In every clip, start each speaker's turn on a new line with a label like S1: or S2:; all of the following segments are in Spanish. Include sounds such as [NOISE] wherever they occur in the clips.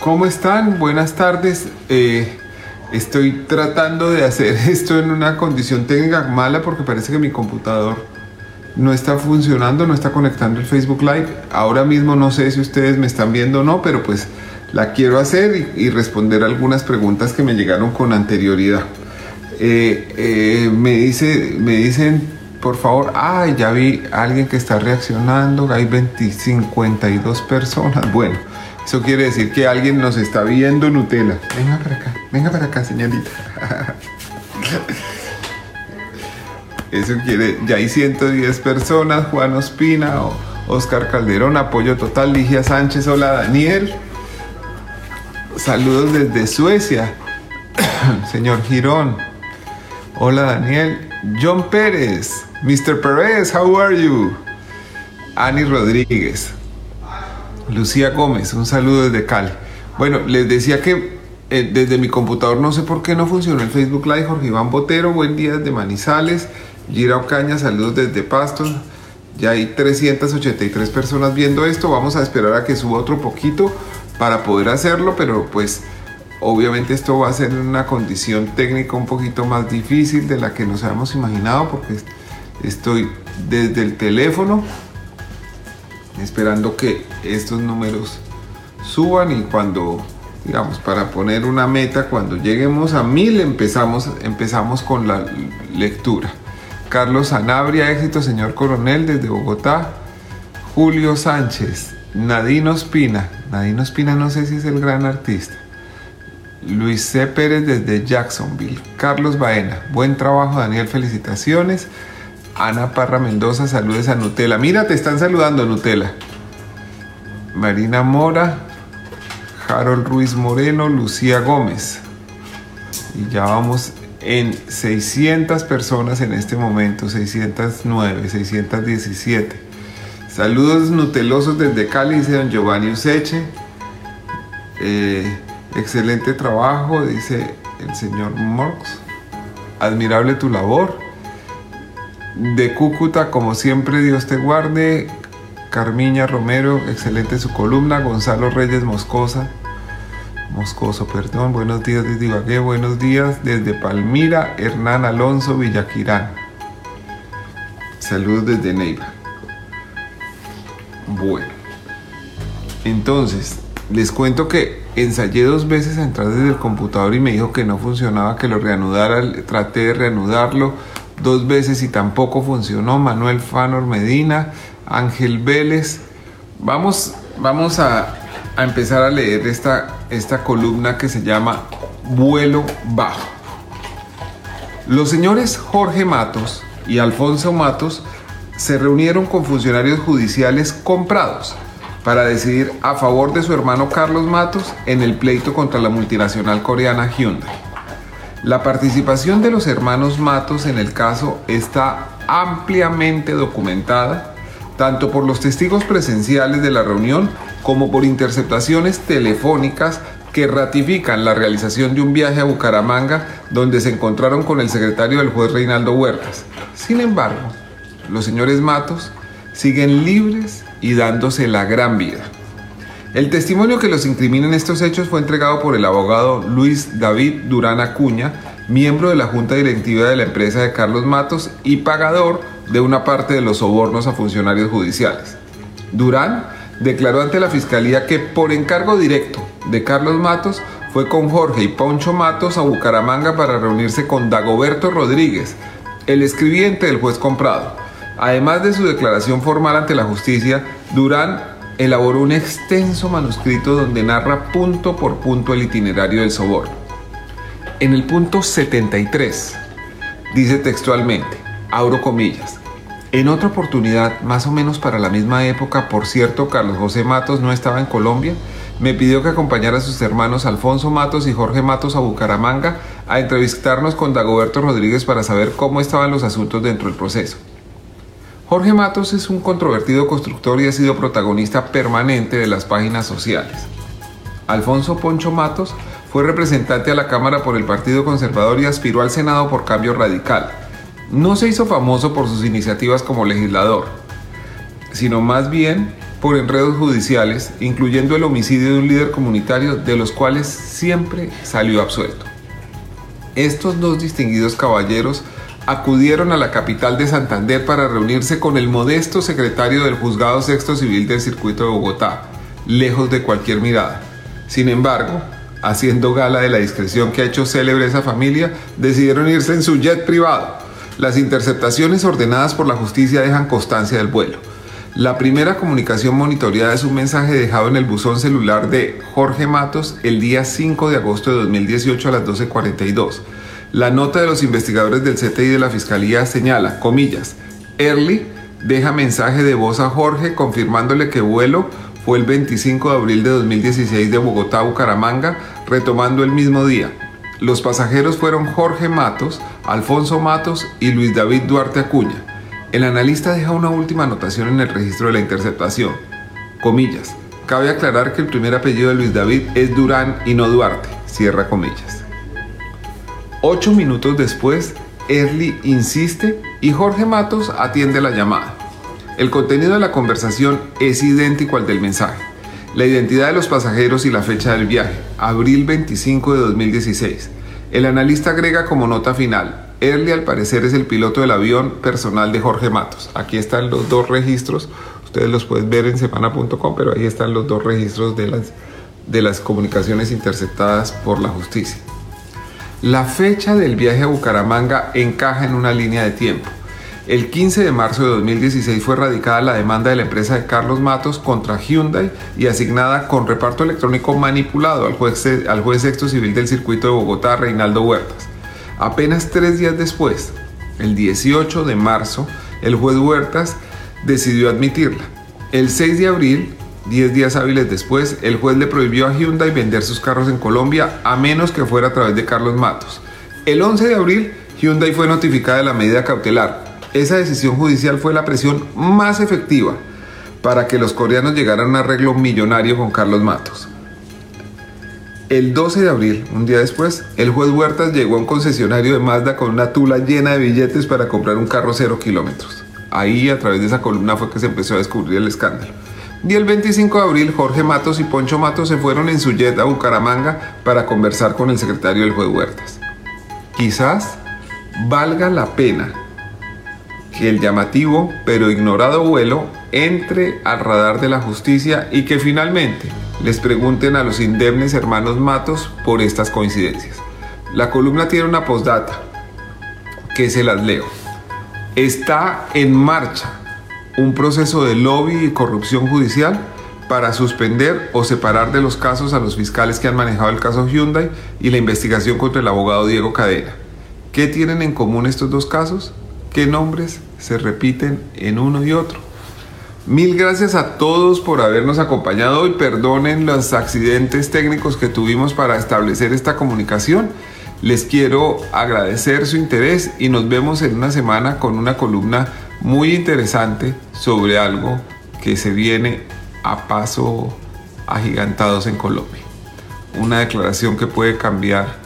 S1: ¿Cómo están? Buenas tardes. Eh, estoy tratando de hacer [LAUGHS] esto en una condición técnica mala porque parece que mi computador no está funcionando, no está conectando el Facebook Live. Ahora mismo no sé si ustedes me están viendo o no, pero pues la quiero hacer y, responder algunas preguntas que me llegaron con anterioridad. Eh, eh, me, dice, me dicen, por favor, ay, ya vi a alguien que está reaccionando, hay 20, 52 personas. [LAUGHS] Bueno. Eso quiere decir que alguien nos está viendo Nutella. Venga para acá, venga para acá, señorita. [LAUGHS] Eso quiere, ya hay 110 personas, Juan Ospina, Oscar Calderón, apoyo total, Ligia Sánchez, hola Daniel. Saludos desde Suecia, [COUGHS] señor Girón. Hola Daniel. John Pérez, Mr. Pérez, how are you? Ani Rodríguez. Lucía Gómez, un saludo desde Cali. Bueno, les decía que eh, desde mi computador no sé por qué no funcionó el Facebook Live. Jorge Iván Botero, buen día desde Manizales. Gira Ocaña, saludos desde Pastos. Ya hay 383 personas viendo esto. Vamos a esperar a que suba otro poquito para poder hacerlo, pero pues obviamente esto va a ser una condición técnica un poquito más difícil de la que nos habíamos imaginado porque estoy desde el teléfono esperando que estos números suban y cuando digamos para poner una meta cuando lleguemos a mil empezamos empezamos con la lectura. Carlos Sanabria éxito señor coronel desde Bogotá. Julio Sánchez Nadino Espina Nadino Espina no sé si es el gran artista. Luis C. Pérez desde Jacksonville. Carlos Baena buen trabajo Daniel felicitaciones Ana Parra Mendoza, saludes a Nutella. Mira, te están saludando, Nutella. Marina Mora, Harold Ruiz Moreno, Lucía Gómez. Y ya vamos en 600 personas en este momento, 609, 617. Saludos nutelosos desde Cali, dice don Giovanni Useche. Eh, excelente trabajo, dice el señor Morx. Admirable tu labor de Cúcuta, como siempre, Dios te guarde. Carmiña Romero, excelente su columna. Gonzalo Reyes Moscosa, Moscoso, perdón. Buenos días desde Ibagué, buenos días desde Palmira. Hernán Alonso Villaquirán. Saludos desde Neiva. Bueno, entonces les cuento que ensayé dos veces a entrar desde el computador y me dijo que no funcionaba, que lo reanudara. Traté de reanudarlo dos veces y tampoco funcionó. Manuel Fanor Medina, Ángel Vélez. Vamos, vamos a, a empezar a leer esta, esta columna que se llama Vuelo Bajo. Los señores Jorge Matos y Alfonso Matos se reunieron con funcionarios judiciales comprados para decidir a favor de su hermano Carlos Matos en el pleito contra la multinacional coreana Hyundai. La participación de los hermanos Matos en el caso está ampliamente documentada, tanto por los testigos presenciales de la reunión como por interceptaciones telefónicas que ratifican la realización de un viaje a Bucaramanga donde se encontraron con el secretario del juez Reinaldo Huertas. Sin embargo, los señores Matos siguen libres y dándose la gran vida. El testimonio que los incrimina en estos hechos fue entregado por el abogado Luis David Durán Acuña, miembro de la junta directiva de la empresa de Carlos Matos y pagador de una parte de los sobornos a funcionarios judiciales. Durán declaró ante la fiscalía que por encargo directo de Carlos Matos fue con Jorge y Poncho Matos a Bucaramanga para reunirse con Dagoberto Rodríguez, el escribiente del juez comprado. Además de su declaración formal ante la justicia, Durán elaboró un extenso manuscrito donde narra punto por punto el itinerario del soborno. En el punto 73 dice textualmente, abro comillas, en otra oportunidad, más o menos para la misma época, por cierto, Carlos José Matos no estaba en Colombia, me pidió que acompañara a sus hermanos Alfonso Matos y Jorge Matos a Bucaramanga a entrevistarnos con Dagoberto Rodríguez para saber cómo estaban los asuntos dentro del proceso. Jorge Matos es un controvertido constructor y ha sido protagonista permanente de las páginas sociales. Alfonso Poncho Matos fue representante a la Cámara por el Partido Conservador y aspiró al Senado por cambio radical no se hizo famoso por sus iniciativas como legislador, sino más bien por enredos judiciales, incluyendo el homicidio de un líder comunitario de los cuales siempre salió absuelto. Estos dos distinguidos caballeros acudieron a la capital de Santander para reunirse con el modesto secretario del Juzgado Sexto Civil del Circuito de Bogotá, lejos de cualquier mirada. Sin embargo, haciendo gala de la discreción que ha hecho célebre esa familia, decidieron irse en su jet privado las interceptaciones ordenadas por la justicia dejan constancia del vuelo. La primera comunicación monitoreada es un mensaje dejado en el buzón celular de Jorge Matos el día 5 de agosto de 2018 a las 12.42. La nota de los investigadores del CTI de la Fiscalía señala, comillas, Early deja mensaje de voz a Jorge confirmándole que vuelo fue el 25 de abril de 2016 de Bogotá a Bucaramanga, retomando el mismo día. Los pasajeros fueron Jorge Matos, Alfonso Matos y Luis David Duarte Acuña. El analista deja una última anotación en el registro de la interceptación. Comillas. Cabe aclarar que el primer apellido de Luis David es Durán y no Duarte. Cierra comillas. Ocho minutos después, Early insiste y Jorge Matos atiende la llamada. El contenido de la conversación es idéntico al del mensaje la identidad de los pasajeros y la fecha del viaje, abril 25 de 2016. El analista agrega como nota final, Early al parecer es el piloto del avión personal de Jorge Matos. Aquí están los dos registros, ustedes los pueden ver en semana.com, pero ahí están los dos registros de las, de las comunicaciones interceptadas por la justicia. La fecha del viaje a Bucaramanga encaja en una línea de tiempo. El 15 de marzo de 2016 fue radicada la demanda de la empresa de Carlos Matos contra Hyundai y asignada con reparto electrónico manipulado al juez, al juez sexto civil del circuito de Bogotá, Reinaldo Huertas. Apenas tres días después, el 18 de marzo, el juez Huertas decidió admitirla. El 6 de abril, 10 días hábiles después, el juez le prohibió a Hyundai vender sus carros en Colombia a menos que fuera a través de Carlos Matos. El 11 de abril, Hyundai fue notificada de la medida cautelar, esa decisión judicial fue la presión más efectiva para que los coreanos llegaran a un arreglo millonario con Carlos Matos. El 12 de abril, un día después, el juez Huertas llegó a un concesionario de Mazda con una tula llena de billetes para comprar un carro cero kilómetros. Ahí, a través de esa columna, fue que se empezó a descubrir el escándalo. Y el 25 de abril, Jorge Matos y Poncho Matos se fueron en su jet a Bucaramanga para conversar con el secretario del juez Huertas. Quizás valga la pena que el llamativo pero ignorado vuelo entre al radar de la justicia y que finalmente les pregunten a los indemnes hermanos Matos por estas coincidencias. La columna tiene una postdata que se las leo. Está en marcha un proceso de lobby y corrupción judicial para suspender o separar de los casos a los fiscales que han manejado el caso Hyundai y la investigación contra el abogado Diego Cadena. ¿Qué tienen en común estos dos casos? qué nombres se repiten en uno y otro. Mil gracias a todos por habernos acompañado hoy. Perdonen los accidentes técnicos que tuvimos para establecer esta comunicación. Les quiero agradecer su interés y nos vemos en una semana con una columna muy interesante sobre algo que se viene a paso agigantados en Colombia. Una declaración que puede cambiar,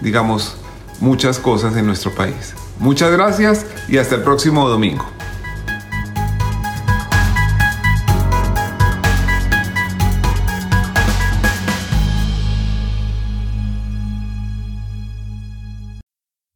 S1: digamos, muchas cosas en nuestro país. Muchas gracias y hasta el próximo domingo.